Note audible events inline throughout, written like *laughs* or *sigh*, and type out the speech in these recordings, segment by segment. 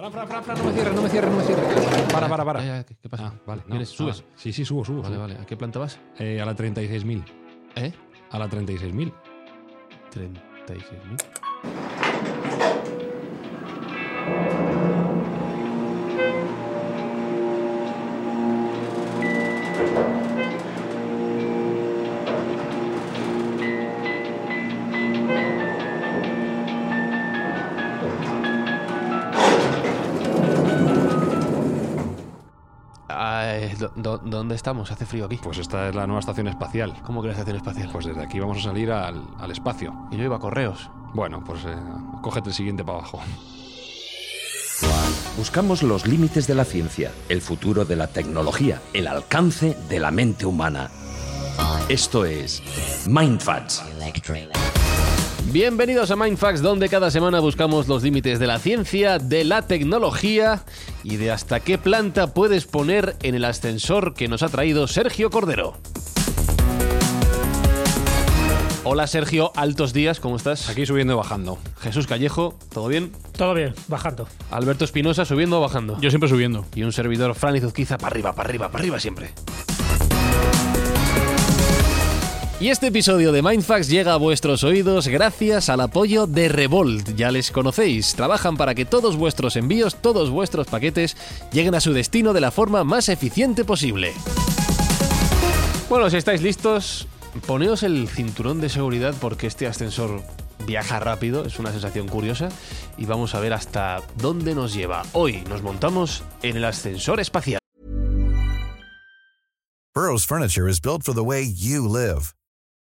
Fran, Fran, Fran, Fran, no me cierres, no me cierres, no me cierres. Para, para, para. ¿qué, qué pasa? Ah, vale. no. ¿Subes? ah, sí, sí, subo, subo. Vale, subo. vale. ¿A qué planta vas? Eh, a la 36.000. ¿Eh? A la 36.000. 36.000. ¿Dónde estamos? Hace frío aquí. Pues esta es la nueva estación espacial. ¿Cómo que la estación espacial? Pues desde aquí vamos a salir al, al espacio. Y yo iba a correos. Bueno, pues eh, cógete el siguiente para abajo. Buscamos los límites de la ciencia, el futuro de la tecnología, el alcance de la mente humana. Esto es Mindfacts. Bienvenidos a Mindfax, donde cada semana buscamos los límites de la ciencia, de la tecnología y de hasta qué planta puedes poner en el ascensor que nos ha traído Sergio Cordero. Hola Sergio, altos días, ¿cómo estás? Aquí subiendo y bajando. Jesús Callejo, ¿todo bien? Todo bien, bajando. Alberto Espinosa, subiendo o bajando. Yo siempre subiendo. Y un servidor, Fran Izuzquiza, para arriba, para arriba, para arriba siempre. Y este episodio de Mindfax llega a vuestros oídos gracias al apoyo de Revolt. Ya les conocéis, trabajan para que todos vuestros envíos, todos vuestros paquetes lleguen a su destino de la forma más eficiente posible. Bueno, si estáis listos, poneos el cinturón de seguridad porque este ascensor viaja rápido, es una sensación curiosa, y vamos a ver hasta dónde nos lleva. Hoy nos montamos en el ascensor espacial. Burrow's furniture is built for the way you live.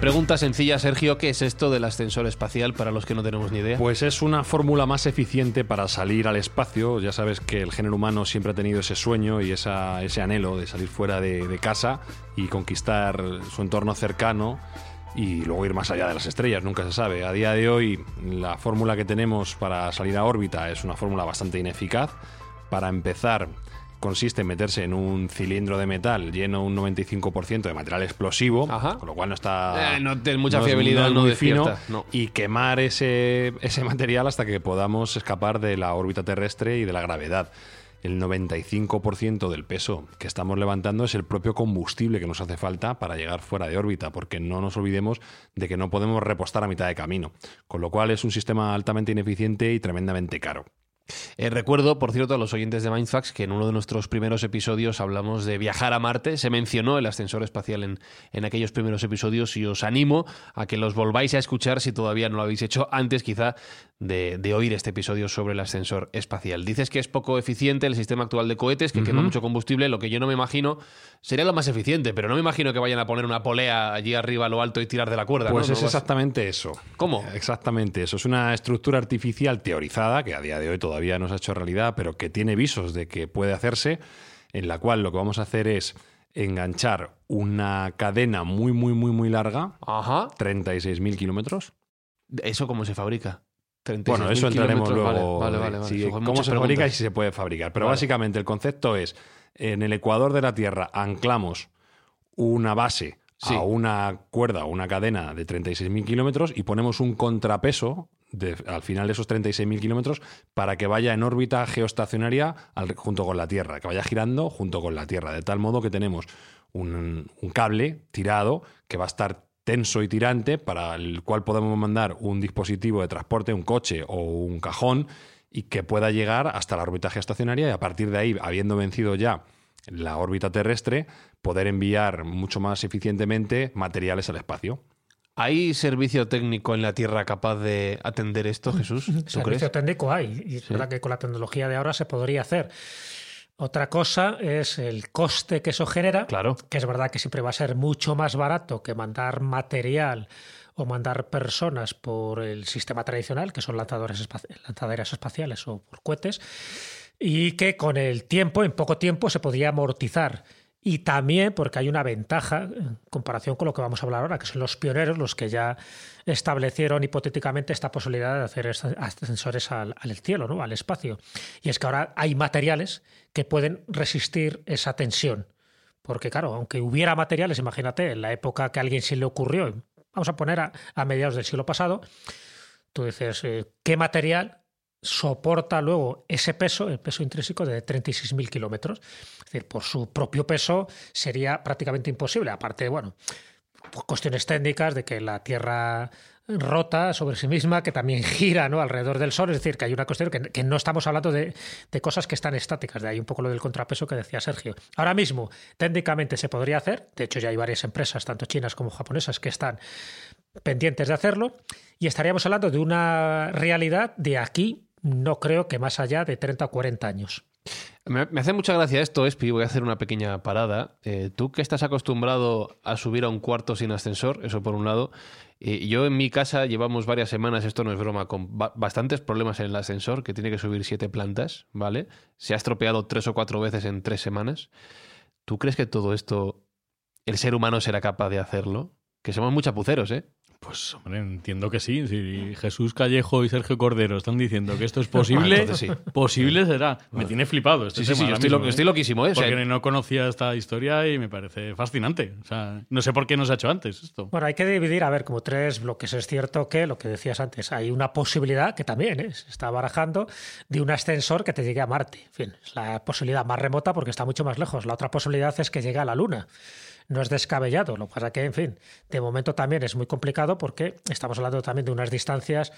Pregunta sencilla, Sergio, ¿qué es esto del ascensor espacial para los que no tenemos ni idea? Pues es una fórmula más eficiente para salir al espacio. Ya sabes que el género humano siempre ha tenido ese sueño y ese anhelo de salir fuera de casa y conquistar su entorno cercano y luego ir más allá de las estrellas, nunca se sabe. A día de hoy la fórmula que tenemos para salir a órbita es una fórmula bastante ineficaz. Para empezar, consiste en meterse en un cilindro de metal lleno un 95% de material explosivo, Ajá. con lo cual no está... Eh, no tiene mucha fiabilidad, es no muy fino, no. y quemar ese, ese material hasta que podamos escapar de la órbita terrestre y de la gravedad. El 95% del peso que estamos levantando es el propio combustible que nos hace falta para llegar fuera de órbita, porque no nos olvidemos de que no podemos repostar a mitad de camino, con lo cual es un sistema altamente ineficiente y tremendamente caro. Eh, recuerdo, por cierto, a los oyentes de Mindfax que en uno de nuestros primeros episodios hablamos de viajar a Marte. Se mencionó el ascensor espacial en, en aquellos primeros episodios y os animo a que los volváis a escuchar si todavía no lo habéis hecho antes quizá de, de oír este episodio sobre el ascensor espacial. Dices que es poco eficiente el sistema actual de cohetes, que quema Ujú. mucho combustible. Lo que yo no me imagino sería lo más eficiente, pero no me imagino que vayan a poner una polea allí arriba a lo alto y tirar de la cuerda. Pues ¿no? es No exactamente eso. ¿Cómo? Exactamente eso. Es una estructura artificial teorizada, que a día de hoy todavía no se ha hecho realidad, pero que tiene visos de que puede hacerse, en la cual lo que vamos a hacer es enganchar una cadena muy, muy, muy, muy larga, Ajá. 36.000 kilómetros. ¿Eso cómo se fabrica? 36.000 Bueno, eso entraremos luego. Vale, vale, vale. cómo se fabrica y si se puede fabricar. Pero Vale. básicamente el concepto es, en el ecuador de la Tierra anclamos una base Sí. a una cuerda o una cadena de 36.000 kilómetros y ponemos un contrapeso al final de esos 36.000 kilómetros para que vaya en órbita geoestacionaria junto con la Tierra, que vaya girando junto con la Tierra, de tal modo que tenemos un, un cable tirado que va a estar tenso y tirante para el cual podemos mandar un dispositivo de transporte, un coche o un cajón y que pueda llegar hasta la órbita geoestacionaria y a partir de ahí, habiendo vencido ya la órbita terrestre, poder enviar mucho más eficientemente materiales al espacio. ¿Hay servicio técnico en la Tierra capaz de atender esto, Jesús? ¿Tú Servicio crees? técnico hay. Y es verdad que con la tecnología de ahora se podría hacer. Otra cosa es el coste que eso genera, Claro. que es verdad que siempre va a ser mucho más barato que mandar material o mandar personas por el sistema tradicional, que son lanzadores espaci- lanzaderas espaciales o por cohetes, y que con el tiempo, en poco tiempo, se podría amortizar. Y también porque hay una ventaja en comparación con lo que vamos a hablar ahora, que son los pioneros los que ya establecieron hipotéticamente esta posibilidad de hacer ascensores al, al cielo, ¿no? al espacio. Y es que ahora hay materiales que pueden resistir esa tensión. Porque claro, aunque hubiera materiales, imagínate, en la época que a alguien se le ocurrió, vamos a poner a, a mediados del siglo pasado, tú dices, eh, ¿qué material soporta luego ese peso, el peso intrínseco de 36.000 kilómetros? Es decir, por su propio peso sería prácticamente imposible. Aparte, bueno, por cuestiones técnicas de que la Tierra rota sobre sí misma, que también *laughs* gira ¿no? alrededor del Sol, es decir, que hay una cuestión que, que no estamos hablando de, de cosas que están estáticas, de ahí un poco lo del contrapeso que decía Sergio. Ahora mismo, técnicamente se podría hacer, de hecho ya hay varias empresas, tanto chinas como japonesas, que están pendientes de hacerlo, y estaríamos hablando de una realidad de aquí, no creo que más allá de 30 o 40 años. Me, hace mucha gracia esto, Espi. Voy a hacer una pequeña parada. Eh, tú que estás acostumbrado a subir a un cuarto sin ascensor, eso por un lado. Eh, yo en mi casa llevamos varias semanas, esto no es broma, con ba- bastantes problemas en el ascensor, que tiene que subir siete plantas, ¿vale? Se ha estropeado tres o cuatro veces en tres semanas. ¿Tú crees que todo esto el ser humano será capaz de hacerlo? Que somos muy chapuceros, ¿eh? Pues, hombre, entiendo que sí. Si Jesús Callejo y Sergio Cordero están diciendo que esto es posible, sí. posible será. Me tiene flipado este Sí, sí, tema sí, yo ahora estoy, mismo, lo- ¿eh? estoy loquísimo, ¿eh? O sea, Porque no conocía esta historia y me parece fascinante. O sea, no sé por qué no se ha hecho antes esto. Bueno, hay que dividir, a ver, como tres bloques. Es cierto que lo que decías antes, hay una posibilidad que también ¿eh? se está barajando de un ascensor que te llegue a Marte. En fin, es la posibilidad más remota porque está mucho más lejos. La otra posibilidad es que llegue a la Luna. No es descabellado. Lo que pasa que, en fin, de momento también es muy complicado porque estamos hablando también de unas distancias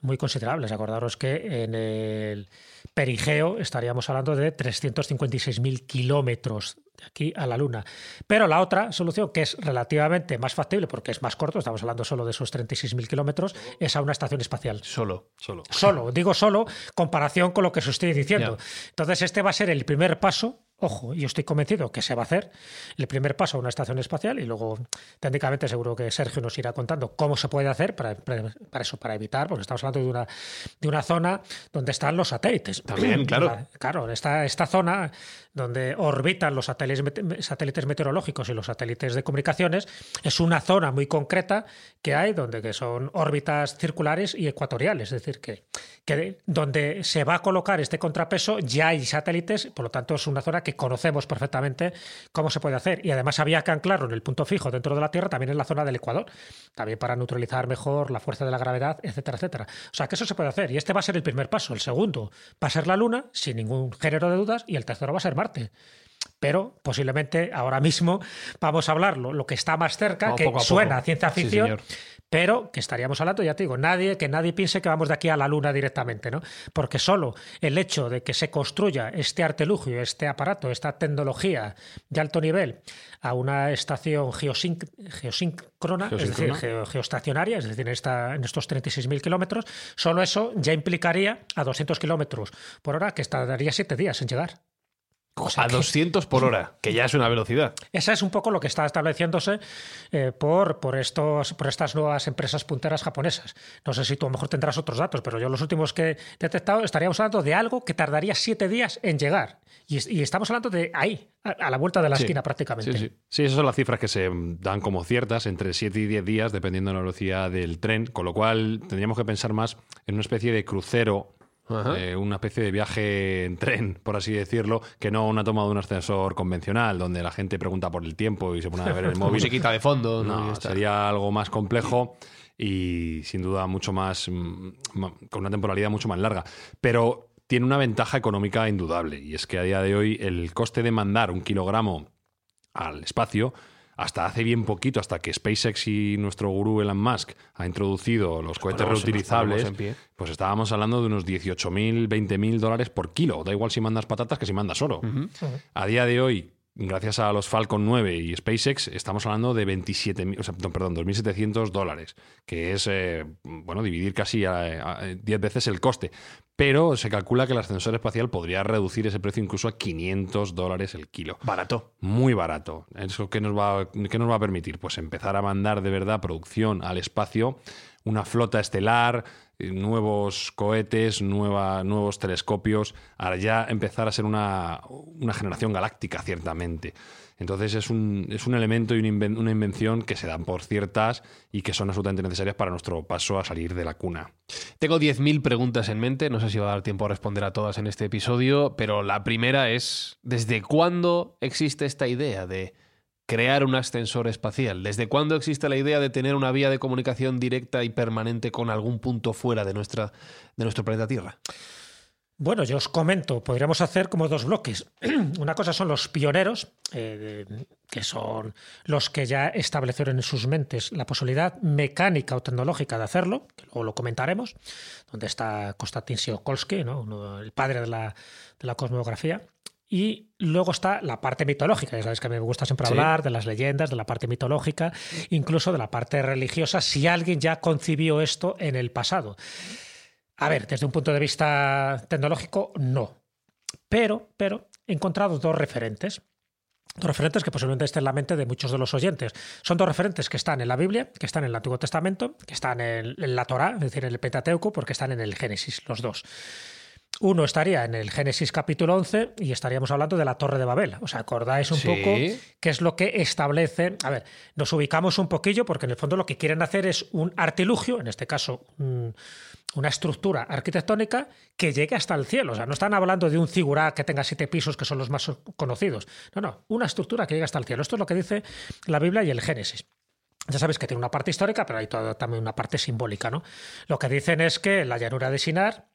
muy considerables. Acordaros que en el perigeo estaríamos hablando de 356.000 kilómetros de aquí a la Luna. Pero la otra solución, que es relativamente más factible porque es más corto, estamos hablando solo de esos 36.000 kilómetros, es a una estación espacial. solo. Solo. Solo, digo solo, comparación con lo que os estoy diciendo. Entonces, este va a ser el primer paso. Ojo, yo estoy convencido que se va a hacer el primer paso a una estación espacial y luego técnicamente seguro que Sergio nos irá contando cómo se puede hacer para, para- para eso, para evitar, porque estamos hablando de una, de una zona donde están los satélites. También, claro. Claro, esta, esta zona donde orbitan los satélites, satélites meteorológicos y los satélites de comunicaciones es una zona muy concreta que hay donde que son órbitas circulares y ecuatoriales, es decir, que, que de- donde se va a colocar este contrapeso ya hay satélites, por lo tanto es una zona que conocemos perfectamente cómo se puede hacer y además había que anclarlo en el punto fijo dentro de la Tierra, también en la zona del Ecuador, también para neutralizar mejor la fuerza de la gravedad, etcétera, etcétera. O sea que eso se puede hacer y este va a ser el primer paso, el segundo va a ser la Luna, sin ningún género de dudas, y el tercero va a ser Marte. Pero posiblemente ahora mismo vamos a hablarlo, lo que está más cerca, que suena a ciencia ficción. Pero que estaríamos hablando, ya te digo, nadie, que nadie piense que vamos de aquí a la Luna directamente, ¿no? Porque solo el hecho de que se construya este artelugio, este aparato, esta tecnología de alto nivel a una estación geosíncrona, es decir, geoestacionaria, es decir, en, esta, en estos 36.000 kilómetros, solo eso ya implicaría a 200 kilómetros por hora que tardaría siete días en llegar a 200 por hora, que ya es una velocidad. Esa es un poco lo que está estableciéndose eh, por, por, estos, por estas nuevas empresas punteras japonesas. No sé si tú a lo mejor tendrás otros datos, pero yo los últimos que he detectado estaríamos hablando de algo que tardaría siete días en llegar. Y, estamos hablando de ahí, a, la vuelta de la esquina prácticamente. Sí, sí. sí, esas son las cifras que se dan como ciertas, entre 7 y 10 días, dependiendo de la velocidad del tren, con lo cual tendríamos que pensar más en una especie de crucero eh, una especie de viaje en tren, por así decirlo, que no una toma de un ascensor convencional, donde la gente pregunta por el tiempo y se pone a ver el *laughs* móvil. Musiquita de fondo. No, sería algo más complejo y sin duda mucho más, mm, con una temporalidad mucho más larga. Pero tiene una ventaja económica indudable, y es que a día de hoy el coste de mandar un kilogramo al espacio hasta hace bien poquito, hasta que SpaceX y nuestro gurú Elon Musk ha introducido los cohetes reutilizables, pues estábamos hablando de unos 18.000, 20.000 dólares por kilo. Da igual si mandas patatas que si mandas oro. A día de hoy, gracias a los Falcon 9 y SpaceX, estamos hablando de 27, o sea, perdón, 2.700 dólares, que es, eh, bueno, dividir casi a, 10 veces el coste. Pero se calcula que el ascensor espacial podría reducir ese precio incluso a 500 dólares el kilo. Barato. Muy barato. ¿Eso qué nos, va, qué nos va a permitir? Pues empezar a mandar de verdad producción al espacio, una flota estelar, nuevos cohetes, nuevos telescopios, a ya empezar a ser una, generación galáctica, ciertamente. Entonces es un, es un elemento y una invención que se dan por ciertas y que son absolutamente necesarias para nuestro paso a salir de la cuna. Tengo 10.000 preguntas en mente, no sé si va a dar tiempo a responder a todas en este episodio, pero la primera es, ¿desde cuándo existe esta idea de crear un ascensor espacial? ¿Desde cuándo existe la idea de tener una vía de comunicación directa y permanente con algún punto fuera de, nuestra, de nuestro planeta Tierra? Bueno, yo os comento, podríamos hacer como dos bloques. *clears throat* Una cosa son los pioneros, eh, que son los que ya establecieron en sus mentes la posibilidad mecánica o tecnológica de hacerlo, que luego lo comentaremos, donde está Konstantin Tsiolkovsky, el padre de la, de la cosmografía. Y luego está la parte mitológica, ya sabes que me gusta siempre hablar de las leyendas, de la parte mitológica, incluso de la parte religiosa, si alguien ya concibió esto en el pasado. A ver, desde un punto de vista tecnológico, no. Pero, pero he encontrado dos referentes. Dos referentes que posiblemente estén en la mente de muchos de los oyentes. Son dos referentes que están en la Biblia, que están en el Antiguo Testamento, que están en, en la Torá, es decir, en el Pentateuco, porque están en el Génesis, los dos. Uno estaría en el Génesis capítulo 11 y estaríamos hablando de la Torre de Babel. ¿Os acordáis un poco qué es lo que establece? A ver, nos ubicamos un poquillo porque en el fondo lo que quieren hacer es un artilugio, en este caso una estructura arquitectónica que llegue hasta el cielo. O sea, no están hablando de un cigurá que tenga siete pisos que son los más conocidos. No, no, una estructura que llegue hasta el cielo. Esto es lo que dice la Biblia y el Génesis. Ya sabéis que tiene una parte histórica, pero hay también una parte simbólica, ¿no? Lo que dicen es que la llanura de Sinar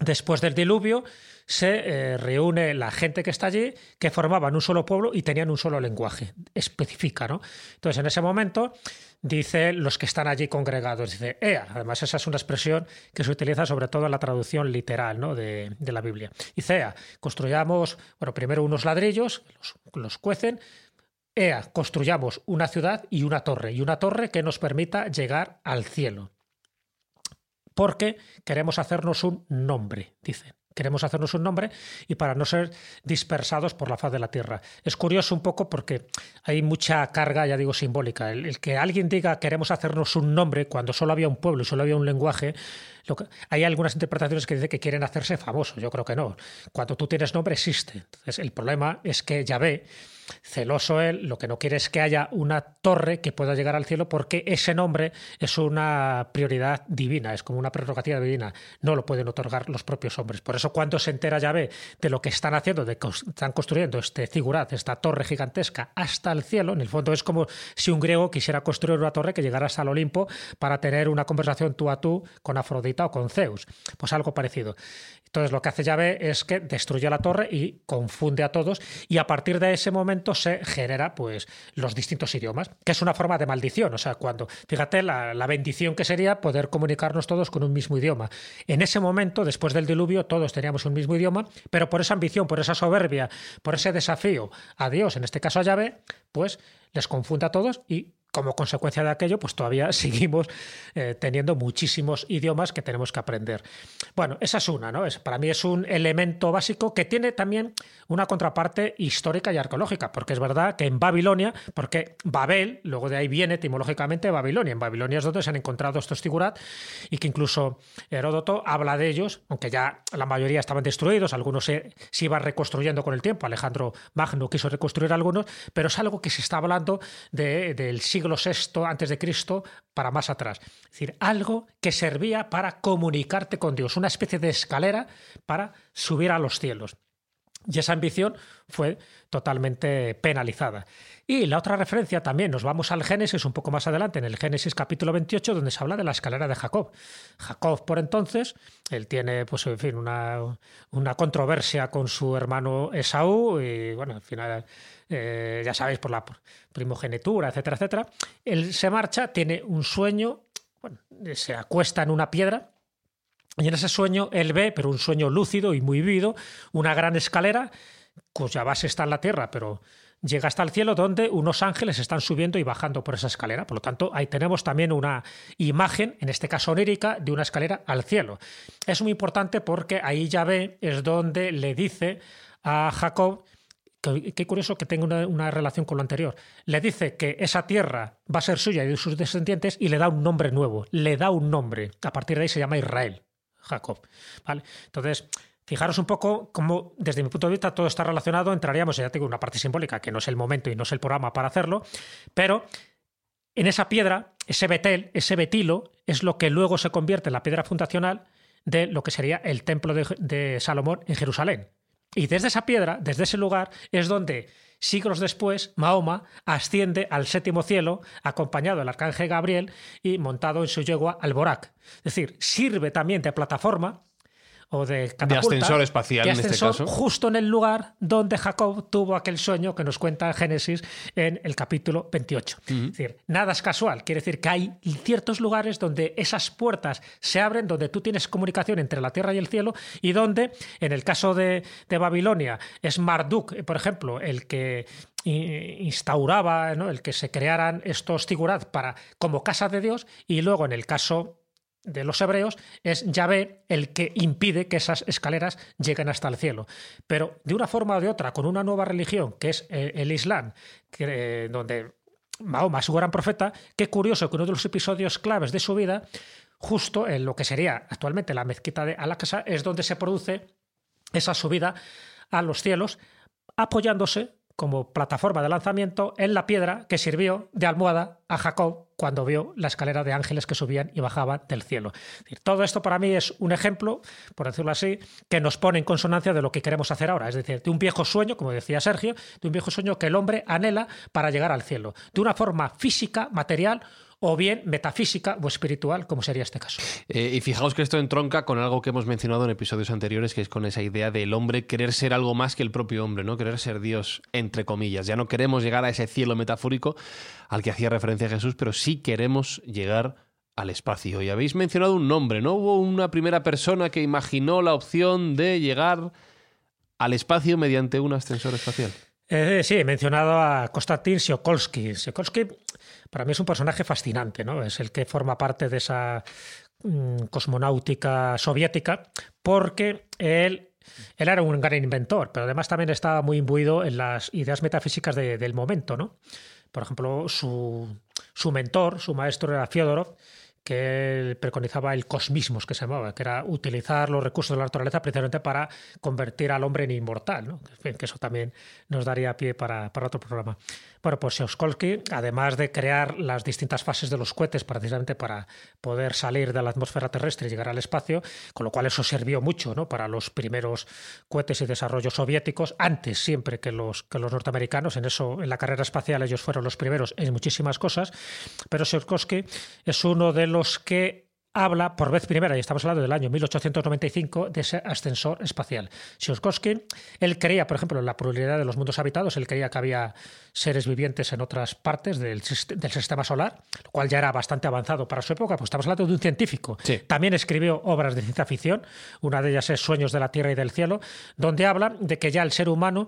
Después del diluvio se eh, reúne la gente que está allí, que formaban un solo pueblo y tenían un solo lenguaje, específica, ¿no? Entonces, en ese momento, dice los que están allí congregados, dice Ea, además esa es una expresión que se utiliza sobre todo en la traducción literal de, la Biblia. Dice Ea, construyamos, bueno, primero unos ladrillos, los, los cuecen, Ea, construyamos una ciudad y una torre, y una torre que nos permita llegar al cielo porque queremos hacernos un nombre, dicen. Queremos hacernos un nombre y para no ser dispersados por la faz de la tierra. Es curioso un poco porque hay mucha carga, ya digo, simbólica. El, que alguien diga queremos hacernos un nombre cuando solo había un pueblo y solo había un lenguaje, hay algunas interpretaciones que dicen que quieren hacerse famosos. Yo creo que no. Cuando tú tienes nombre existe. El problema es que Yahvé celoso él, lo que no quiere es que haya una torre que pueda llegar al cielo porque ese nombre es una prioridad divina, es como una prerrogativa divina, no lo pueden otorgar los propios hombres. Por eso cuando se entera Yahvé de lo que están haciendo, de que están construyendo este figurat, esta torre gigantesca hasta el cielo, en el fondo es como si un griego quisiera construir una torre que llegara hasta el Olimpo para tener una conversación tú a tú con Afrodita Afrodita o con Zeus. Pues algo parecido. Entonces lo que hace Yahvé es que destruye la torre y confunde a todos y a partir de ese momento se genera pues los distintos idiomas, que es una forma de maldición, o sea, cuando, fíjate la, la bendición que sería poder comunicarnos todos con un mismo idioma. En ese momento, después del diluvio, todos teníamos un mismo idioma, pero por esa ambición, por esa soberbia, por ese desafío a Dios, en este caso a Yahvé, pues les confunde a todos y como consecuencia de aquello, pues todavía *laughs* seguimos eh, teniendo muchísimos idiomas que tenemos que aprender. Bueno, esa es una, ¿no? Es, para mí es un elemento básico que tiene también una contraparte histórica y arqueológica, porque es verdad que en Babilonia, porque Babel, luego de ahí viene etimológicamente Babilonia, en Babilonia es donde se han encontrado estos tigurat y que incluso Heródoto habla de ellos, aunque ya la mayoría estaban destruidos, algunos se, se iban reconstruyendo con el tiempo, Alejandro Magno quiso reconstruir algunos, pero es algo que se está hablando de, del siglo siglo VI antes de Cristo para más atrás. Es decir, algo que servía para comunicarte con Dios, una especie de escalera para subir a los cielos. Y esa ambición fue totalmente penalizada. Y la otra referencia también, nos vamos al Génesis un poco más adelante, en el Génesis capítulo 28, donde se habla de la escalera de Jacob. Jacob, por entonces, él tiene, pues, en fin, una, una controversia con su hermano Esaú, y bueno, al final eh, ya sabéis, por la primogenitura, etcétera, etcétera. Él se marcha, tiene un sueño, se acuesta en una piedra y en ese sueño él ve, pero un sueño lúcido y muy vivido, una gran escalera cuya base está en la tierra, pero llega hasta el cielo donde unos ángeles están subiendo y bajando por esa escalera. Por lo tanto, ahí tenemos también una imagen, en este caso onírica, de una escalera al cielo. Es muy importante porque ahí ya ve, es donde le dice a Jacob qué curioso que tenga una, relación con lo anterior. Le dice que esa tierra va a ser suya y de sus descendientes y le da un nombre nuevo, le da un nombre. A partir de ahí se llama Israel, Jacob. ¿Vale? Entonces, fijaros un poco cómo, desde mi punto de vista, todo está relacionado. Entraríamos, ya tengo una parte simbólica, que no es el momento y no es el programa para hacerlo, pero en esa piedra, ese betel, ese betilo, es lo que luego se convierte en la piedra fundacional de lo que sería el templo de Salomón en Jerusalén. Y desde esa piedra, desde ese lugar, es donde siglos después Mahoma asciende al séptimo cielo, acompañado del arcángel Gabriel y montado en su yegua al Borac. Es decir, sirve también de plataforma o de ascensor espacial en este caso. Justo en el lugar donde Jacob tuvo aquel sueño que nos cuenta Génesis en el capítulo 28. Es decir, nada es casual. Quiere decir que hay ciertos lugares donde esas puertas se abren, donde tú tienes comunicación entre la tierra y el cielo y donde, en el caso de, Babilonia, es Marduk, por ejemplo, el que instauraba, el que se crearan estos tigurat para como casa de Dios y luego en el caso de los hebreos es Yahvé el que impide que esas escaleras lleguen hasta el cielo. Pero de una forma o de otra, con una nueva religión, que es eh, el Islam, que, donde Mahoma es su gran profeta, qué curioso que uno de los episodios claves de su vida, justo en lo que sería actualmente la mezquita de Al-Aqsa, es donde se produce esa subida a los cielos, apoyándose como plataforma de lanzamiento en la piedra que sirvió de almohada a Jacob cuando vio la escalera de ángeles que subían y bajaban del cielo. todo esto para mí es un ejemplo, por decirlo así, que nos pone en consonancia de lo que queremos hacer ahora, es decir, de un viejo sueño, como decía Sergio, de un viejo sueño que el hombre anhela para llegar al cielo, de una forma física, material, o bien metafísica o espiritual, como sería este caso. Eh, y fijaos que esto entronca con algo que hemos mencionado en episodios anteriores, que es con esa idea del hombre querer ser algo más que el propio hombre, ¿no? Querer ser Dios, entre comillas. Ya no queremos llegar a ese cielo metafórico al que hacía referencia Jesús, pero sí queremos llegar al espacio. Y habéis mencionado un nombre, ¿no? Hubo una primera persona que imaginó la opción de llegar al espacio mediante un ascensor espacial. Eh, sí, he mencionado a Konstantin Tsiolkovsky. Tsiolkovsky para mí es un personaje fascinante, ¿no? Es el que forma parte de esa mm, cosmonáutica soviética porque él él era un gran inventor, pero además también estaba muy imbuido en las ideas metafísicas del momento, ¿no? Por ejemplo, su, su mentor, su maestro era Fyodorov, que él preconizaba el cosmismos, que se llamaba, que era utilizar los recursos de la naturaleza precisamente para convertir al hombre en inmortal, ¿no? que eso también nos daría pie para, para otro programa. Bueno, pues Tsiolkovsky, además de crear las distintas fases de los cohetes precisamente para poder salir de la atmósfera terrestre y llegar al espacio, con lo cual eso sirvió mucho ¿no? para los primeros cohetes y desarrollos soviéticos, antes siempre que los, que los norteamericanos, en eso, en la carrera espacial ellos fueron los primeros en muchísimas cosas, pero Tsiolkovsky es uno de los que habla por vez primera, y estamos hablando del año 1895, de ese ascensor espacial. Tsiolkovsky, él creía, por ejemplo, en la probabilidad de los mundos habitados, él creía que había seres vivientes en otras partes del, del sistema solar, lo cual ya era bastante avanzado para su época, pues estamos hablando de un científico. También escribió obras de ciencia ficción, una de ellas es Sueños de la Tierra y del Cielo, donde habla de que ya el ser humano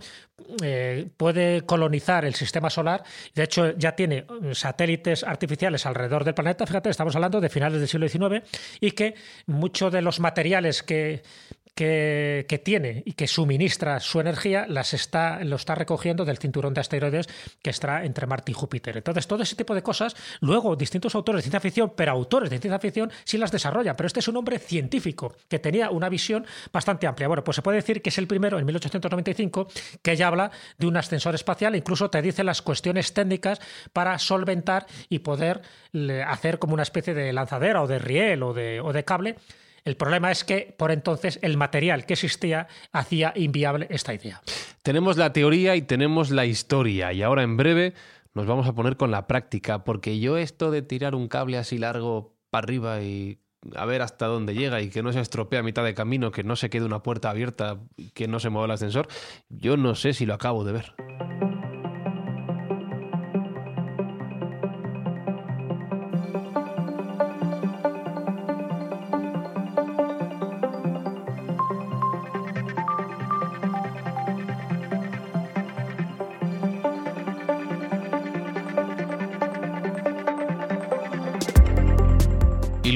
eh, puede colonizar el sistema solar, de hecho ya tiene eh, satélites artificiales alrededor del planeta, fíjate, estamos hablando de finales del siglo XIX, y que muchos de los materiales que, que, tiene y que suministra su energía las está, lo está recogiendo del cinturón de asteroides que está entre Marte y Júpiter. Entonces, todo ese tipo de cosas, luego distintos autores de ciencia ficción, pero autores de ciencia ficción sí las desarrollan. Pero este es un hombre científico que tenía una visión bastante amplia. Bueno, pues se puede decir que es el primero, en 1895, que ya habla de un ascensor espacial, incluso te dice las cuestiones técnicas para solventar y poder hacer como una especie de lanzadera o de riel o de, o de cable el problema es que por entonces el material que existía hacía inviable esta idea. Tenemos la teoría y tenemos la historia y ahora en breve nos vamos a poner con la práctica porque yo esto de tirar un cable así largo para arriba y a ver hasta dónde llega y que no se estropee a mitad de camino, que no se quede una puerta abierta, que no se mueva el ascensor, yo no sé si lo acabo de ver.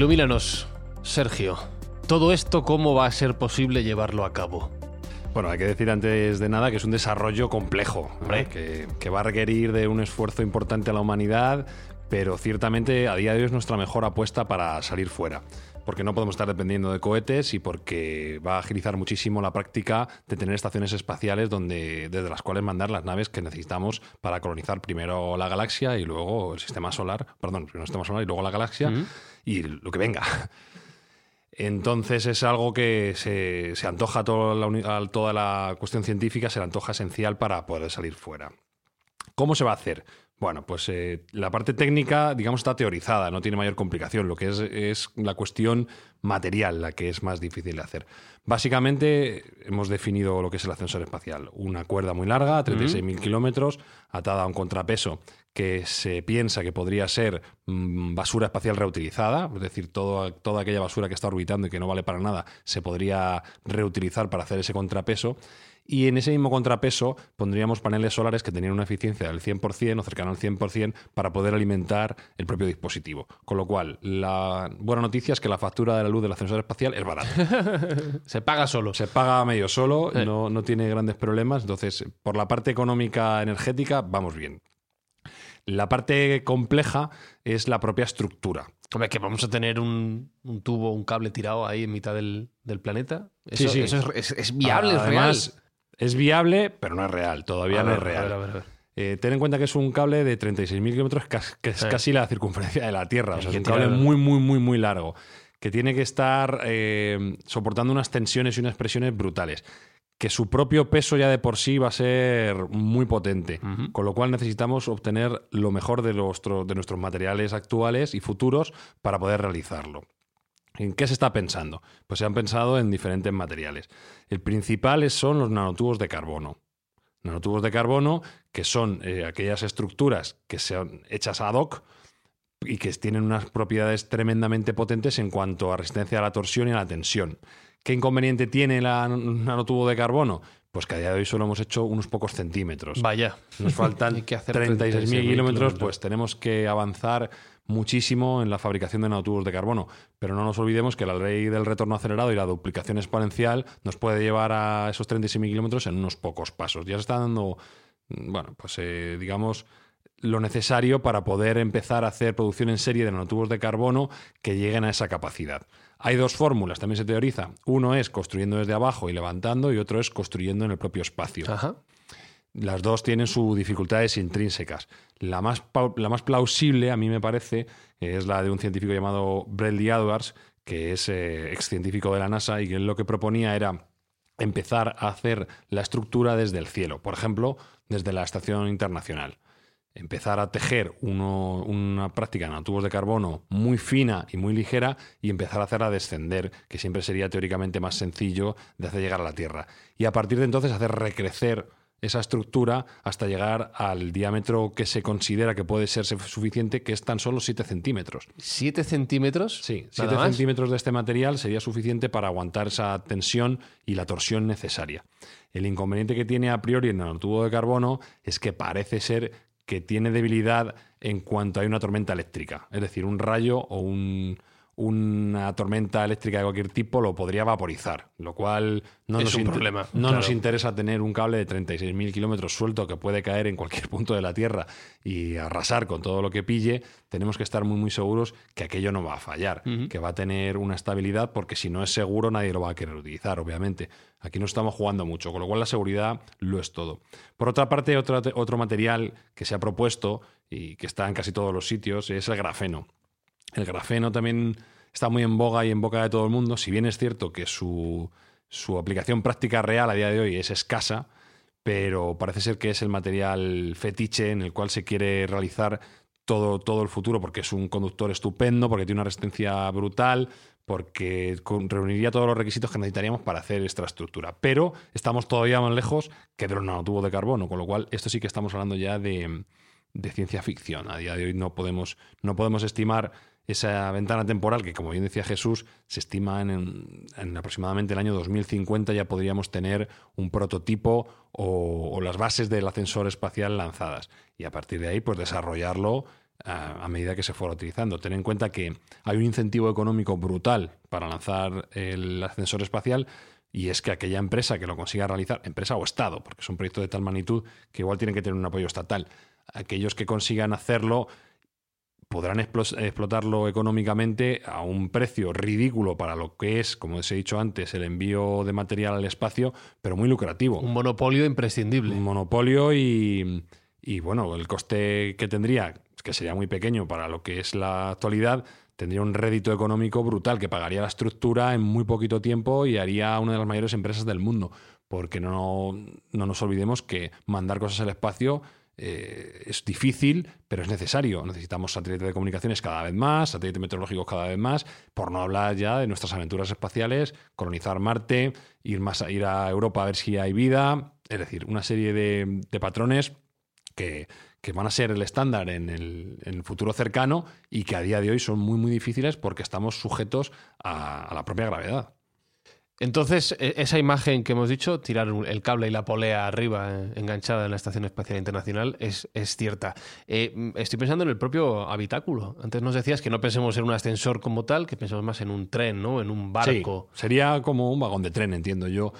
Ilumínanos, Sergio. ¿Todo esto cómo va a ser posible llevarlo a cabo? Bueno, hay que decir antes de nada que es un desarrollo complejo, que, que, va a requerir de un esfuerzo importante a la humanidad, pero ciertamente a día de hoy es nuestra mejor apuesta para salir fuera porque no podemos estar dependiendo de cohetes y porque va a agilizar muchísimo la práctica de tener estaciones espaciales donde, desde las cuales mandar las naves que necesitamos para colonizar primero la galaxia y luego el sistema solar, perdón, primero el sistema solar y luego la galaxia y lo que venga. Entonces es algo que se, se antoja a toda la, toda la cuestión científica, se le antoja esencial para poder salir fuera. ¿Cómo se va a hacer? Bueno, pues eh, la parte técnica, digamos, está teorizada, no tiene mayor complicación. Lo que es, es la cuestión material la que es más difícil de hacer. Básicamente hemos definido lo que es el ascensor espacial. Una cuerda muy larga, 36.000 kilómetros, atada a un contrapeso que se piensa que podría ser mm, basura espacial reutilizada, es decir, toda aquella basura que está orbitando y que no vale para nada se podría reutilizar para hacer ese contrapeso y en ese mismo contrapeso pondríamos paneles solares que tenían una eficiencia del 100% o cercano al 100% para poder alimentar el propio dispositivo. Con lo cual, la buena noticia es que la factura de la luz del ascensor espacial es barata. *laughs* se paga solo. Se paga medio solo, no, no tiene grandes problemas. Entonces, por la parte económica energética, vamos bien. La parte compleja es la propia estructura. Hombre, que vamos a tener un, tubo, un cable tirado ahí en mitad del, planeta. Eso, sí, sí. es, viable, es real. Es viable, pero no es real. Todavía no es real. Eh, ten en cuenta que es un cable de 36.000 kilómetros, que es casi la circunferencia de la Tierra. O sea, es un cable muy, muy, muy, muy largo. Que tiene que estar eh, soportando unas tensiones y unas presiones brutales. Que su propio peso ya de por sí va a ser muy potente. Con lo cual necesitamos obtener lo mejor de, de nuestros materiales actuales y futuros para poder realizarlo. ¿En qué se está pensando? Pues se han pensado en diferentes materiales. El principal son los nanotubos de carbono. Nanotubos de carbono que son eh, aquellas estructuras que sean hechas ad hoc y que tienen unas propiedades tremendamente potentes en cuanto a resistencia a la torsión y a la tensión. ¿Qué inconveniente tiene el nanotubo de carbono? Pues que a día de hoy solo hemos hecho unos pocos centímetros. Vaya. Nos faltan *laughs* 36.000 kilómetros, pues tenemos que avanzar muchísimo en la fabricación de nanotubos de carbono. Pero no nos olvidemos que la ley del retorno acelerado y la duplicación exponencial nos puede llevar a esos 36.000 kilómetros en unos pocos pasos. Ya se está dando, bueno, pues eh, digamos, lo necesario para poder empezar a hacer producción en serie de nanotubos de carbono que lleguen a esa capacidad. Hay dos fórmulas, también se teoriza. Uno es construyendo desde abajo y levantando y otro es construyendo en el propio espacio. Las dos tienen sus dificultades intrínsecas. La más, la más plausible, a mí me parece, es la de un científico llamado Bradley Edwards, que es eh, ex científico de la NASA y que lo que proponía era empezar a hacer la estructura desde el cielo, por ejemplo, desde la Estación Internacional. empezar a tejer una práctica en tubos de carbono muy fina y muy ligera y empezar a hacerla descender, que siempre sería teóricamente más sencillo de hacer llegar a la Tierra. Y a partir de entonces hacer recrecer esa estructura hasta llegar al diámetro que se considera que puede ser suficiente, que es tan solo 7 centímetros. ¿7 centímetros? Sí, ¿Nada 7 más? centímetros de este material sería suficiente para aguantar esa tensión y la torsión necesaria. El inconveniente que tiene a priori en el tubo de carbono es que parece ser que tiene debilidad en cuanto hay una tormenta eléctrica. Es decir, un rayo o un- una tormenta eléctrica de cualquier tipo lo podría vaporizar, lo cual no, Es nos, un problema, no claro. nos interesa tener un cable de 36.000 kilómetros suelto que puede caer en cualquier *laughs* punto de la Tierra y arrasar con todo lo que pille. Tenemos que estar muy, muy seguros que aquello no va a fallar, que va a tener una estabilidad, porque si no es seguro nadie lo va a querer utilizar, obviamente. Aquí no estamos jugando mucho, con lo cual la seguridad lo es todo. Por otra parte, otro, otro material que se ha propuesto y que está en casi todos los sitios es el grafeno. El grafeno también está muy en boga y en boca de todo el mundo, si bien es cierto que su, su aplicación práctica real a día de hoy es escasa, pero parece ser que es el material fetiche en el cual se quiere realizar todo, todo el futuro, porque es un conductor estupendo, porque tiene una resistencia brutal, porque reuniría todos los requisitos que necesitaríamos para hacer esta estructura. Pero estamos todavía más lejos que de los nanotubos de carbono, con lo cual esto sí que estamos hablando ya de, de ciencia ficción. A día de hoy no podemos, no podemos estimar esa ventana temporal que, como bien decía Jesús, se estima en, en aproximadamente el año 2050 ya podríamos tener un prototipo o, las bases del ascensor espacial lanzadas. Y a partir de ahí, pues desarrollarlo a, medida que se fuera utilizando. Ten en cuenta que hay un incentivo económico brutal para lanzar el ascensor espacial y es que aquella empresa que lo consiga realizar, empresa o Estado, porque son proyectos de tal magnitud que igual tienen que tener un apoyo estatal, aquellos que consigan hacerlo podrán explotarlo económicamente a un precio ridículo para lo que es, como os he dicho antes, el envío de material al espacio, pero muy lucrativo Un monopolio imprescindible. un monopolio y, y, bueno, el coste que tendría, que sería muy pequeño para lo que es la actualidad, tendría un rédito económico brutal que pagaría la estructura en muy poquito tiempo y haría una de las mayores empresas del mundo. Porque no, no nos olvidemos que mandar cosas al espacio eh, es difícil, pero es necesario. Necesitamos satélites de comunicaciones cada vez más, satélites meteorológicos cada vez más, por no hablar ya de nuestras aventuras espaciales, colonizar Marte, ir, más a, ir a Europa a ver si hay vida, es decir, una serie de, patrones que, que van a ser el estándar en el, en el futuro cercano y que a día de hoy son muy, muy difíciles porque estamos sujetos a la propia gravedad. Entonces, e- esa imagen que hemos dicho, tirar el cable y la polea arriba eh, enganchada en la Estación Espacial Internacional, es, es cierta. Eh, mm, estoy pensando en el propio habitáculo. Antes nos decías que no pensemos en un ascensor como tal, que pensemos más en un tren, ¿no? En un barco. Sí, sería como un vagón de tren, entiendo yo.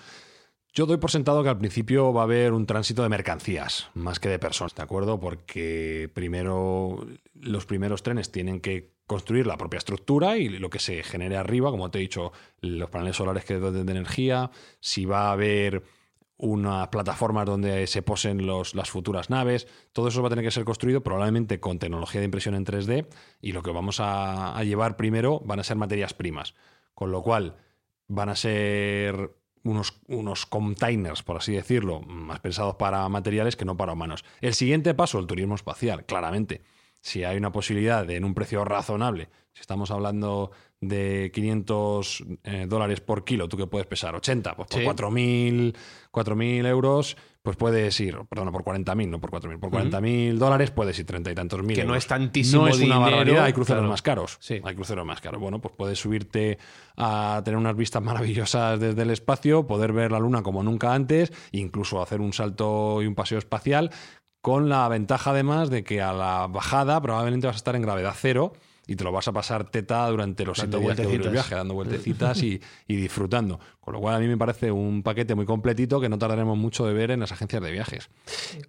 Yo doy por sentado que al principio va a haber un tránsito de mercancías, más que de personas, ¿de acuerdo? Porque primero los primeros trenes tienen que construir la propia estructura y lo que se genere arriba, como te he dicho, los paneles solares que doten de energía, si va a haber unas plataformas donde se posen los, las futuras naves, todo eso va a tener que ser construido probablemente con tecnología de impresión en 3D y lo que vamos a, a llevar primero van a ser materias primas, con lo cual van a ser unos, unos containers, por así decirlo, más pensados para materiales que no para humanos. El siguiente paso, el turismo espacial, claramente. Si hay una posibilidad de en un precio razonable, si estamos hablando de 500 eh, dólares por kilo, ¿tú que puedes pesar? 80, pues por Sí. 4.000 4.000 euros, pues puedes ir, perdona, por 40.000, no por 4.000, por 40.000 dólares puedes ir treinta y tantos mil Que no es tantísimo No es una barbaridad, hay cruceros claro. más caros. Sí. Hay cruceros más caros. Bueno, pues puedes subirte a tener unas vistas *laughs* maravillosas desde el espacio, poder ver la luna como nunca antes, incluso hacer un salto y un paseo espacial, con la ventaja además de que a la bajada probablemente vas a estar en gravedad cero y te lo vas a pasar teta durante los Dando siete días que dure el vueltecitas. viaje, dando vueltecitas y, y disfrutando. Con lo cual a mí me parece un paquete muy completito que no tardaremos mucho de ver en las agencias de viajes.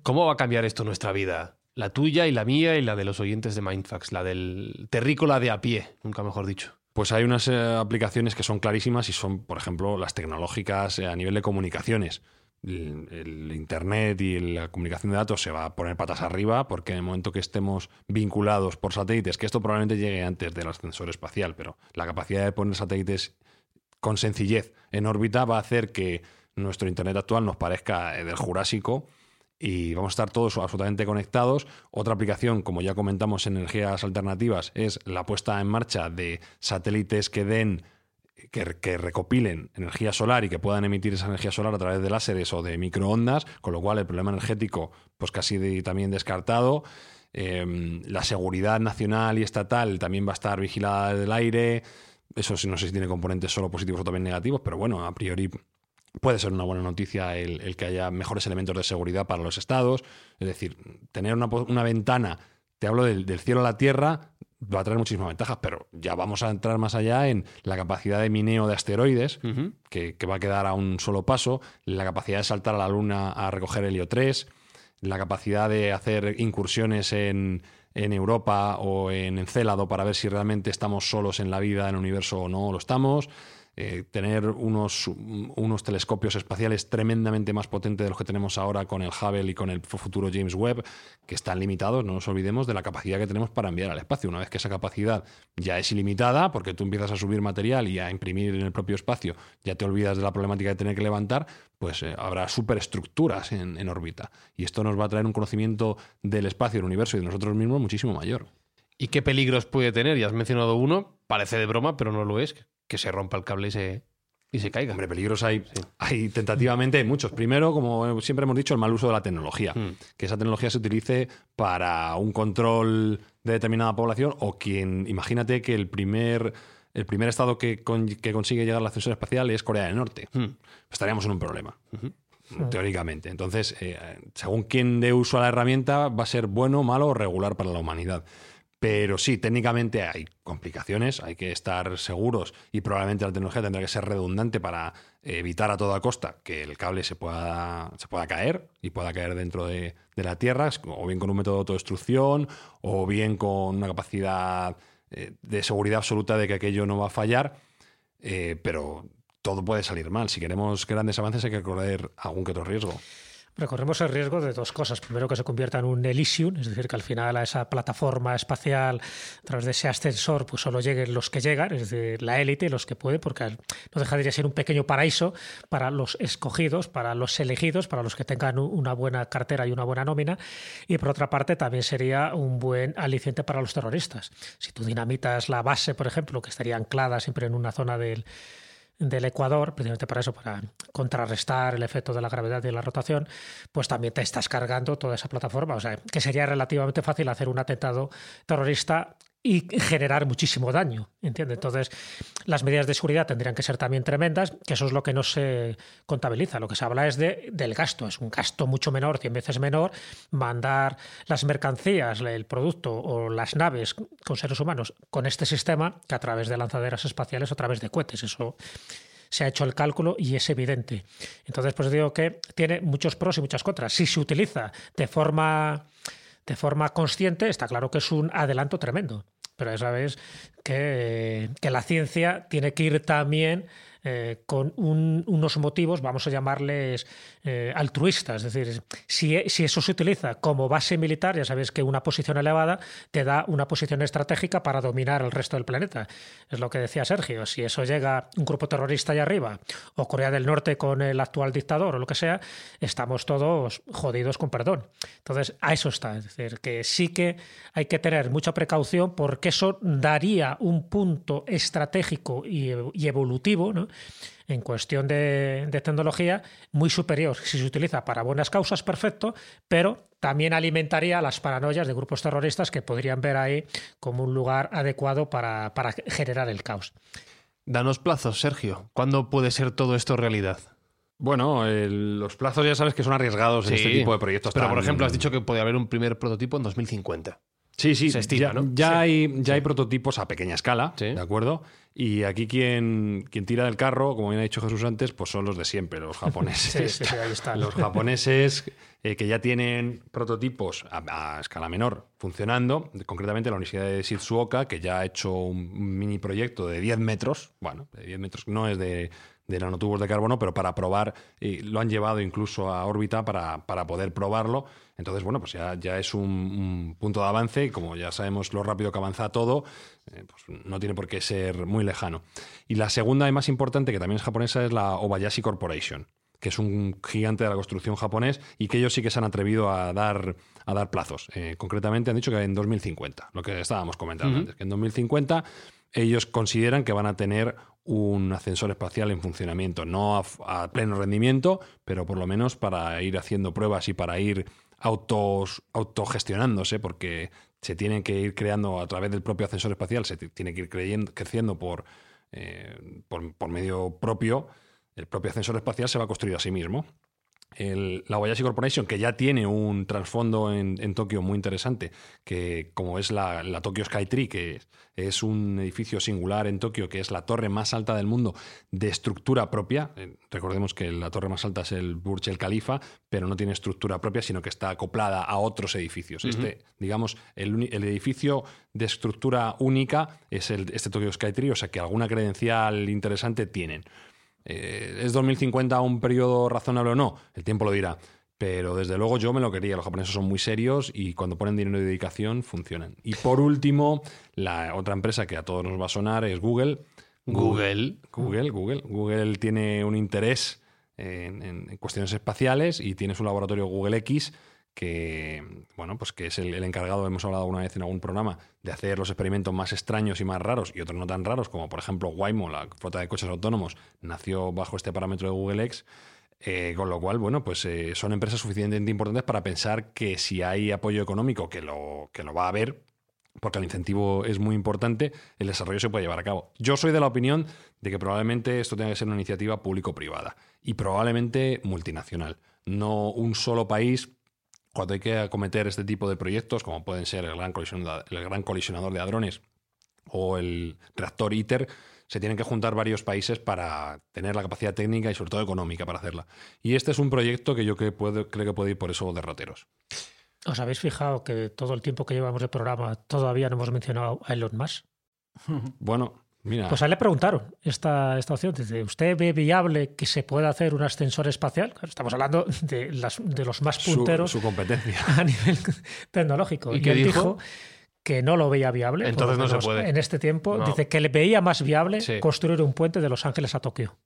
¿Cómo va a cambiar esto nuestra vida? La tuya y la mía y la de los oyentes de Mindfax, la del terrícola de a pie, nunca mejor dicho. Pues hay unas eh, aplicaciones que son clarísimas y son, por ejemplo, las tecnológicas eh, a nivel de comunicaciones. El, Internet y la comunicación de datos se va a poner patas arriba porque en el momento que estemos vinculados por satélites, que esto probablemente llegue antes del ascensor espacial, pero la capacidad de poner satélites con sencillez en órbita va a hacer que nuestro Internet actual nos parezca eh, del Jurásico y vamos a estar todos absolutamente conectados. Otra aplicación, como ya comentamos en energías alternativas, es la puesta en marcha de satélites que den que, recopilen energía solar y que puedan emitir esa energía solar a través de láseres o de microondas, con lo cual el problema energético, pues casi también descartado. Em, la seguridad nacional y estatal también va a estar vigilada desde el aire. Eso no sé si tiene componentes solo positivos o también negativos, pero bueno, a priori puede ser una buena noticia el, que haya mejores elementos de seguridad para los estados. Es decir, tener una, ventana, te hablo del, cielo a la tierra, va a traer muchísimas ventajas, pero ya vamos a entrar más allá en la capacidad de mineo de asteroides, que, que, va a quedar a un solo paso, la capacidad de saltar a la Luna a recoger helio 3 la capacidad de hacer incursiones en, en Europa o en Encélado para ver si realmente estamos solos en la vida, en el universo o no lo estamos. Eh, tener unos, unos telescopios espaciales tremendamente más potentes de los que tenemos ahora con el Hubble y con el futuro James Webb, que están limitados, no nos olvidemos de la capacidad que tenemos para enviar al espacio. Una vez que esa capacidad ya es ilimitada, porque tú empiezas a subir material y a imprimir en el propio espacio, ya te olvidas de la problemática de tener que levantar, pues eh, habrá superestructuras en, en órbita. Y esto nos va a traer un conocimiento del espacio, del universo y de nosotros mismos muchísimo mayor. ¿Y qué peligros puede tener? Ya has mencionado uno, parece de broma, pero no lo es, que se rompa el cable y se, y se caiga. Hombre, peligros hay, hay tentativamente muchos. Primero, como siempre hemos dicho, el mal uso de la tecnología. Hmm. Que esa tecnología se utilice para un control de determinada población o quien, imagínate que el primer, el primer estado que, que consigue llegar a la ascensor espacial es Corea del Norte. Hmm. Estaríamos en un problema. Teóricamente. Entonces, eh, según quien dé uso a la herramienta, va a ser bueno, malo o regular para la humanidad. Pero sí, técnicamente hay complicaciones, hay que estar seguros y probablemente la tecnología tendrá que ser redundante para evitar a toda costa que el cable se pueda, caer y pueda caer dentro de, la Tierra, o bien con un método de autodestrucción, o bien con una capacidad eh, de seguridad absoluta de que aquello no va a fallar. Eh, pero todo puede salir mal. Si queremos grandes avances hay que correr algún que otro riesgo. Recorremos el riesgo de dos cosas. Primero, que se convierta en un Elysium, es decir, que al final a esa plataforma espacial, a través de ese ascensor, pues solo lleguen los que llegan, es decir, la élite, los que pueden, porque no deja de ser un pequeño paraíso para los escogidos, para los elegidos, para los que tengan una buena cartera y una buena nómina. Y por otra parte, también sería un buen aliciente para los terroristas. Si tú dinamitas la base, por ejemplo, que estaría anclada siempre en una zona del del Ecuador, precisamente para eso, para contrarrestar el efecto de la gravedad y la rotación, pues también te estás cargando toda esa plataforma. O sea, que sería relativamente fácil hacer un atentado terrorista y generar muchísimo daño, ¿entiendes? Entonces, las medidas de seguridad tendrían que ser también tremendas, que eso es lo que no se contabiliza. Lo que se habla es de, del gasto. Es un gasto mucho menor, 100 veces menor, mandar las mercancías, el producto o las naves con seres humanos con este sistema que a través de lanzaderas espaciales o a través de cohetes. Eso se ha hecho el cálculo y es evidente. Entonces, pues digo que tiene muchos pros y muchas contras. Si se utiliza de forma de forma consciente, está claro que es un adelanto tremendo. Pero ya sabes que, que la ciencia tiene que ir también eh, con unos motivos, vamos a llamarles eh, altruistas. Es decir, si, si, eso se utiliza como base militar, ya sabes que una posición elevada te da una posición estratégica para dominar el resto del planeta. Es lo que decía Sergio. Si eso llega un grupo terrorista allá arriba, o Corea del Norte con el actual dictador, o lo que sea, estamos todos jodidos con perdón. Entonces, a eso está. Es decir, que sí que hay que tener mucha precaución porque eso daría un punto estratégico y evolutivo, ¿no? En cuestión de, tecnología muy superior. Si se utiliza para buenas causas, perfecto, pero también alimentaría las paranoias de grupos terroristas que podrían ver ahí como un lugar adecuado para, generar el caos. Danos plazos, Sergio. ¿Cuándo puede ser todo esto realidad? Bueno, los plazos ya sabes que son arriesgados en este tipo de proyectos. Pero, por ejemplo, has dicho que puede haber un primer prototipo en 2050. Sí, sí, ya, Hay, ya hay prototipos a pequeña escala, ¿de acuerdo? Y aquí quien, quien tira del carro, como bien ha dicho Jesús antes, pues son los de siempre, los japoneses. *laughs* sí, sí, ahí están. Los japoneses eh, que ya tienen prototipos a, escala menor funcionando, concretamente la Universidad de Shizuoka, que ya ha hecho un mini proyecto de 10 metros, bueno, de 10 metros no es de, de nanotubos de carbono, pero para probar, lo han llevado incluso a órbita para, para poder probarlo. Entonces, bueno, pues ya, ya es un, punto de avance y como ya sabemos lo rápido que avanza todo, eh, pues no tiene por qué ser muy lejano. Y la segunda y más importante, que también es japonesa, es la Obayashi Corporation que es un gigante de la construcción japonés y que ellos sí que se han atrevido a dar, a dar plazos. Eh, concretamente han dicho que en 2050, lo que estábamos comentando antes, que en 2050 ellos consideran que van a tener un ascensor espacial en funcionamiento, no a, pleno rendimiento, pero por lo menos para ir haciendo pruebas y para ir autogestionándose, porque se tienen que ir creando a través del propio ascensor espacial, se tiene que ir creciendo por, eh, por, por medio propio. El propio ascensor espacial se va a construir a sí mismo. El- la Wayashi Corporation, que ya tiene un trasfondo en, en Tokio muy interesante, que como es la, la Tokyo Skytree, que es un edificio singular en Tokio, que es la torre más alta del mundo de estructura propia. Eh, Recordemos que la torre más alta es el Burj El Khalifa, pero no tiene estructura propia, sino que está acoplada a otros edificios. Este, digamos, el, edificio de estructura única es el, este Tokyo Skytree, o sea que alguna credencial interesante tienen. Eh, ¿Es 2050 un periodo razonable o no? El tiempo lo dirá. Pero desde luego yo me lo quería. Los japoneses son muy serios y cuando ponen dinero y dedicación funcionan. Y por último, la otra empresa que a todos nos va a sonar es Google. Google. Google, Google. Google tiene un interés en, en- en cuestiones espaciales y tiene su laboratorio Google X que, bueno, pues que es el, encargado, hemos hablado una vez en algún programa, de hacer los experimentos más extraños y más raros y otros no tan raros, como por ejemplo Waymo, la flota de coches autónomos, nació bajo este parámetro de Google X. Eh, con lo cual, bueno, pues eh, son empresas suficientemente importantes para pensar que si hay apoyo económico, que lo, que lo va a haber, porque el incentivo es muy importante, el desarrollo se puede llevar a cabo. Yo soy de la opinión de que probablemente esto tenga que ser una iniciativa público-privada y probablemente multinacional, no un solo país. Cuando hay que acometer este tipo de proyectos, como pueden ser el gran colisionador, el gran colisionador de hadrones o el reactor ITER, se tienen que juntar varios países para tener la capacidad técnica y sobre todo económica para hacerla. Y este es un proyecto que yo que puedo- creo que puede ir por esos derroteros. ¿Os habéis fijado que todo el tiempo que llevamos de programa todavía no hemos mencionado a Elon Musk? *laughs* Bueno, mira. Pues a él le preguntaron esta, esta opción. Dice, ¿usted ve viable que se pueda hacer un ascensor espacial? Estamos hablando de, las, de los más punteros su competencia. *laughs* a nivel tecnológico. ¿Y Y, qué él dijo? dijo que no lo veía viable. Entonces no se puede. En este tiempo, No. dice que le veía más viable Sí. construir un puente de Los Ángeles a Tokio.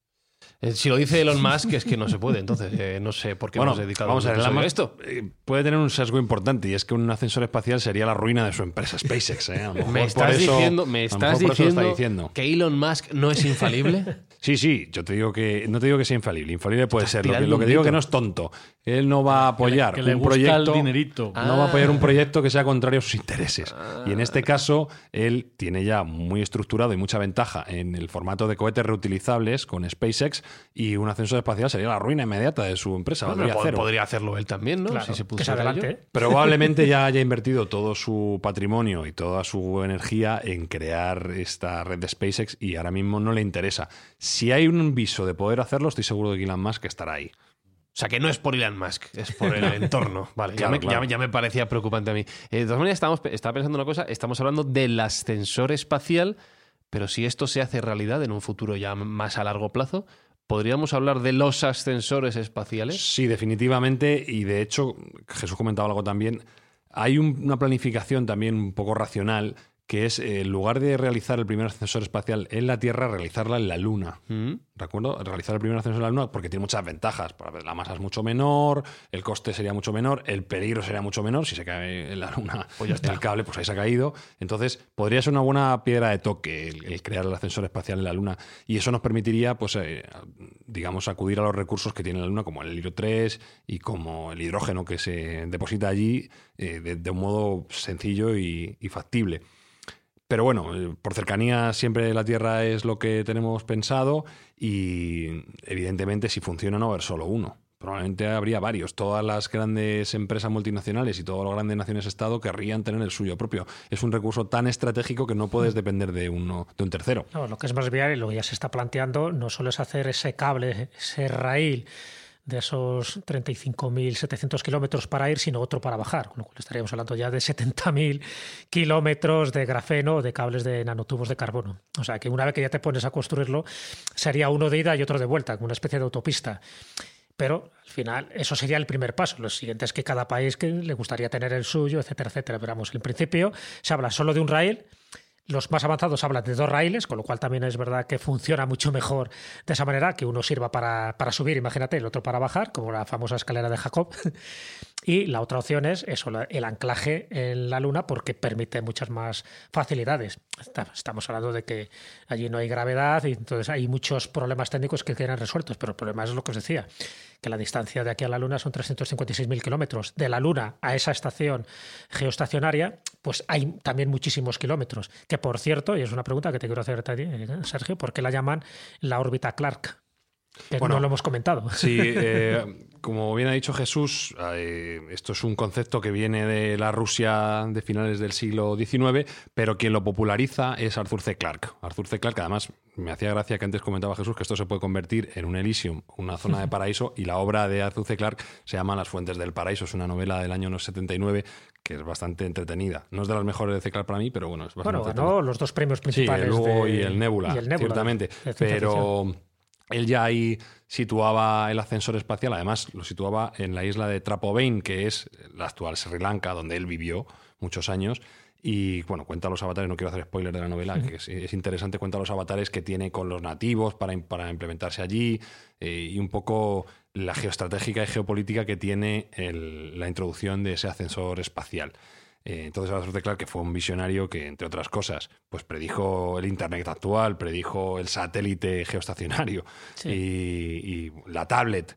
Eh, Si lo dice Elon Musk es que no se puede, entonces eh, no sé por qué Bueno, hemos dedicado vamos a ver, a esto. eh, puede tener un sesgo importante y es que un ascensor espacial sería la ruina de su empresa SpaceX. ¿eh? A lo *laughs* mejor Me por estás eso- diciendo, me estás diciendo, está diciendo. que Elon Musk no es infalible. *laughs* Sí, sí, yo te digo que no te digo que sea infalible. Infalible puede Estás ser. Lo que, lo que digo que no es tonto. Él no va a apoyar que le un el proyecto. dinerito. No va a apoyar Ah. un proyecto que sea contrario a sus intereses. Y en este caso, él tiene ya muy estructurado y mucha ventaja en el formato de cohetes reutilizables con SpaceX y un ascensor espacial sería la ruina inmediata de su empresa. Bueno, valdría pod- cero. podría hacerlo él también, ¿no? Claro, si se que se pusiera adelante. ello. Probablemente ya haya invertido todo su patrimonio y toda su energía en crear esta red de SpaceX y ahora mismo no le interesa. Si hay un viso de poder hacerlo, estoy seguro de que Elon Musk estará ahí. O sea, que no es por Elon Musk, es por el *laughs* entorno. Vale, ya, Claro, me, claro. ya- ya me parecía preocupante a mí. Eh, de todas maneras, estamos, estaba pensando una cosa, estamos hablando del ascensor espacial, pero si esto se hace realidad en un futuro ya más a largo plazo, ¿podríamos hablar de los ascensores espaciales? Sí, definitivamente. Y de hecho, Jesús comentaba algo también. Hay un- una planificación también un poco racional que es, eh, en lugar de realizar el primer ascensor espacial en la Tierra, realizarla en la Luna. ¿Mm? ¿De acuerdo? Realizar el primer ascensor en la Luna porque tiene muchas ventajas. Pues, La masa es mucho menor, el coste sería mucho menor, el peligro sería mucho menor. Si se cae en la Luna el cable, pues ahí se ha caído. Entonces, podría ser una buena piedra de toque el, el crear el ascensor espacial en la Luna. Y eso nos permitiría, pues, eh, digamos, acudir a los recursos que tiene la Luna, como el helio 3 y como el hidrógeno que se deposita allí eh, de, de un modo sencillo y- y factible. Pero bueno, eh, por cercanía siempre la Tierra es lo que tenemos pensado y evidentemente si funciona no va a haber solo uno. Probablemente habría varios. Todas las grandes empresas multinacionales y todas las grandes naciones-estado querrían tener el suyo propio. Es un recurso tan estratégico que no puedes depender de uno, de un tercero. No, lo que es más viable, lo que ya se está planteando, no solo es hacer ese cable, ese raíl de esos 35.700 kilómetros para ir, sino otro para bajar, con lo cual estaríamos hablando ya de 70.000 kilómetros de grafeno de cables de nanotubos de carbono. O sea que una vez que ya te pones a construirlo, sería uno de ida y otro de vuelta, como una especie de autopista. Pero al final eso sería el primer paso. Lo siguiente es que cada país que le gustaría tener el suyo, etcétera, etcétera. Pero vamos, en principio se habla solo de un rail Los más avanzados hablan de dos raíles, con lo cual también es verdad que funciona mucho mejor de esa manera, que uno sirva para, para subir, imagínate, el otro para bajar, como la famosa escalera de Jacob. *laughs* Y la otra opción es eso, el anclaje en la Luna, porque permite muchas más facilidades. Estamos hablando de que allí no hay gravedad y entonces hay muchos problemas técnicos que quedan resueltos, pero el problema es lo que os decía, que la distancia de aquí a la Luna son 356.000 kilómetros. De la Luna a esa estación geoestacionaria, pues hay también muchísimos kilómetros. Que por cierto, y es una pregunta que te quiero hacer, eh, Sergio, ¿por qué la llaman la órbita Clark? bueno, no lo hemos comentado. *laughs* Sí, eh, *laughs* como bien ha dicho Jesús, eh, esto es un concepto que viene de la Rusia de finales del siglo XIX, pero quien lo populariza es Arthur C. Clarke. Arthur C. Clarke, además, me hacía gracia que antes comentaba Jesús que esto se puede convertir en un Elysium, una zona de *laughs* paraíso, y la obra de Arthur C. Clarke se llama Las Fuentes del Paraíso. Es una novela del año 79 que es bastante entretenida. No es de las mejores de C. Clarke para mí, pero bueno, es bastante Bueno, ganó los dos premios principales. Sí, el Hugo y, el Nebula, y el Nebula, ciertamente. pero él ya ahí situaba el ascensor espacial, además lo situaba en la isla de Trapovain, que es la actual Sri Lanka, donde él vivió muchos años. Y bueno, cuenta los avatares, no quiero hacer spoiler de la novela, que es, interesante, cuenta los avatares que tiene con los nativos para, para implementarse allí eh, y un poco la geoestratégica y geopolítica que tiene la introducción de ese ascensor espacial. Eh, entonces Arthur C. Clarke, que fue un visionario que, entre otras cosas, pues predijo el Internet actual, predijo el satélite geoestacionario y, la tablet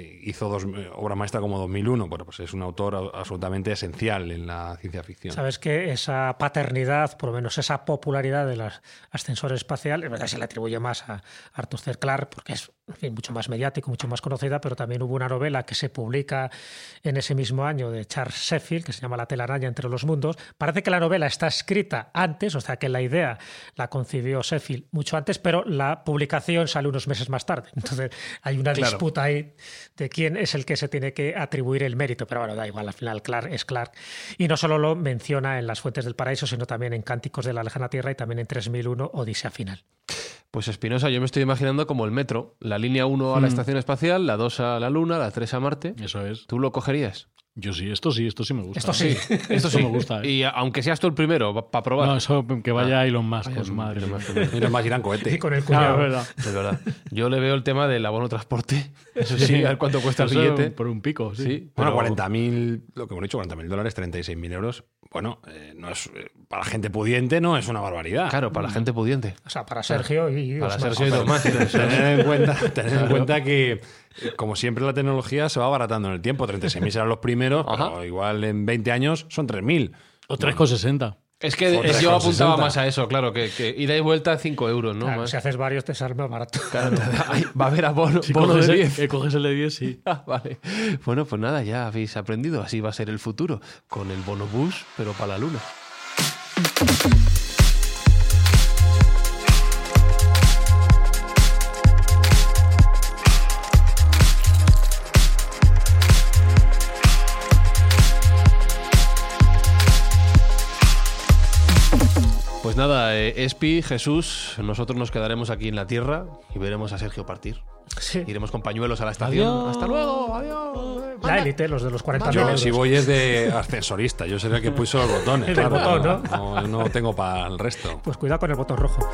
hizo dos obra maestra como 2001. Bueno, pues es un autor absolutamente esencial en la ciencia ficción. Sabes que esa paternidad, por lo menos esa popularidad del ascensor espacial, se le atribuye más a Arthur C. Clarke porque es mucho más mediático, mucho más conocida, pero también hubo una novela que se publica en ese mismo año de Charles Sheffield, que se llama La telaraña entre los mundos. Parece que la novela está escrita antes, o sea que la idea la concibió Sheffield mucho antes, pero la publicación sale unos meses más tarde. Entonces hay una disputa ahí de quién es el que se tiene que atribuir el mérito, pero bueno, da igual, al final Clark es Clark. Y no solo lo menciona en Las Fuentes del Paraíso, sino también en Cánticos de la Lejana Tierra y también en 3001 Odisea Final. Pues Espinosa, yo me estoy imaginando como el metro, la línea 1 a la mm. estación espacial, la 2 a la Luna, la 3 a Marte. Eso es. ¿Tú lo cogerías? Yo sí, esto sí, esto sí me gusta. Esto sí, *laughs* esto sí me gusta. ¿eh? Y aunque seas tú el primero, para probar. No, eso que vaya ah, Elon Musk con su madre. Elon Musk *laughs* irán cohete. Y con el cuñado. verdad. Es verdad. Yo le veo el tema del abono transporte. *laughs* Eso sí, a ver cuánto cuesta el billete. Por un pico, sí. Bueno, 40.000, lo que hemos dicho, 40.000 dólares, 36.000 euros. Bueno, eh, no es, eh, para gente pudiente no es una barbaridad. Claro, para la gente pudiente. O sea, para Sergio y Para Sergio y demás. Tener en cuenta, *laughs* tener en cuenta que como siempre la tecnología se va abaratando en el tiempo. 36.000 serán los primeros, pero igual en 20 años son 3.000. O 3,60. Es que yo apuntaba más a eso, claro, que, que ida y vuelta 5 euros, ¿no? Si haces varios te sale más barato. *laughs* va a haber abono, si bono de 10. Que coges el de 10, sí. *laughs* Ah, vale. Bueno, pues nada, ya habéis aprendido. Así va a ser el futuro. Con el bono bus, pero para la luna. Nada, eh, Espi, Jesús, nosotros nos quedaremos aquí en la tierra y veremos a Sergio partir. Iremos con pañuelos a la estación. Hasta luego, adiós. La élite, los de los 40 Yo, si voy es de ascensorista, yo sería el que puso los botones. *laughs* ¿no? no tengo para el resto. Pues cuidado con el botón rojo.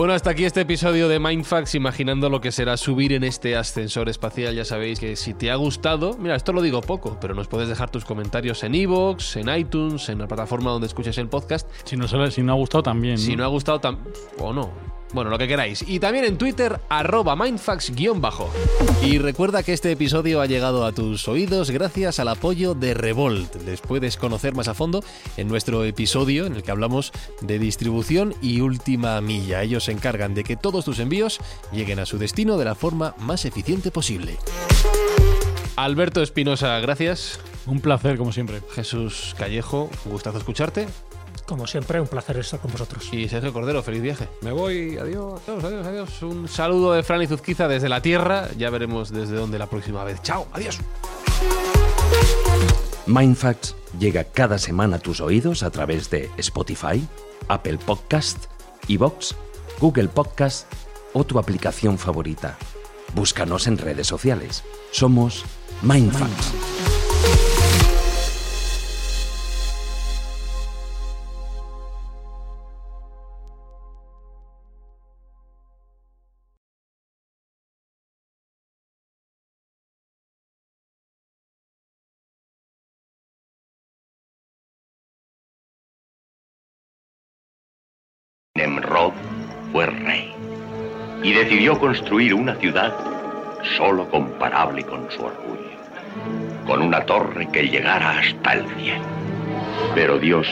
Bueno, hasta aquí este episodio de Mindfax, imaginando lo que será subir en este ascensor espacial. Ya sabéis que si te ha gustado, mira, esto lo digo poco, pero nos puedes dejar tus comentarios en iVoox, en iTunes, en la plataforma donde escuches el podcast. Si no, si no ha gustado también. Si no ha gustado, también. o no. Bueno, lo que queráis. Y también en Twitter, arroba mindfax-bajo. Y recuerda que este episodio ha llegado a tus oídos gracias al apoyo de Revolt. Les puedes conocer más a fondo en nuestro episodio en el que hablamos de distribución y última milla. Ellos se encargan de que todos tus envíos lleguen a su destino de la forma más eficiente posible. Alberto Espinosa, gracias. Un placer, como siempre. Jesús Callejo, un gustazo escucharte. Como siempre, un placer estar con vosotros. Y Sergio Cordero, feliz viaje. Me voy, adiós, adiós, adiós, adiós. Un saludo de Fran y Zuzquiza desde la Tierra. Ya veremos desde dónde la próxima vez. Chao, adiós. Mindfacts llega cada semana a tus oídos a través de Spotify, Apple Podcast, Evox, Google Podcast o tu aplicación favorita. Búscanos en redes sociales. Somos Mindfacts. Construir una ciudad solo comparable con su orgullo, con una torre que llegara hasta el cielo. Pero Dios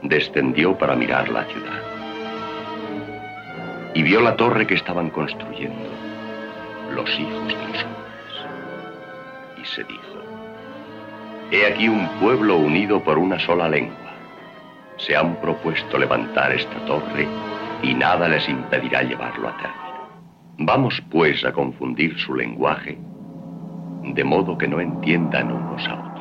descendió para mirar la ciudad y vio la torre que estaban construyendo los hijos de los hombres. Y se dijo, he aquí un pueblo unido por una sola lengua. Se han propuesto levantar esta torre y nada les impedirá llevarlo a término. Vamos pues a confundir su lenguaje, de modo que no entiendan unos a otros.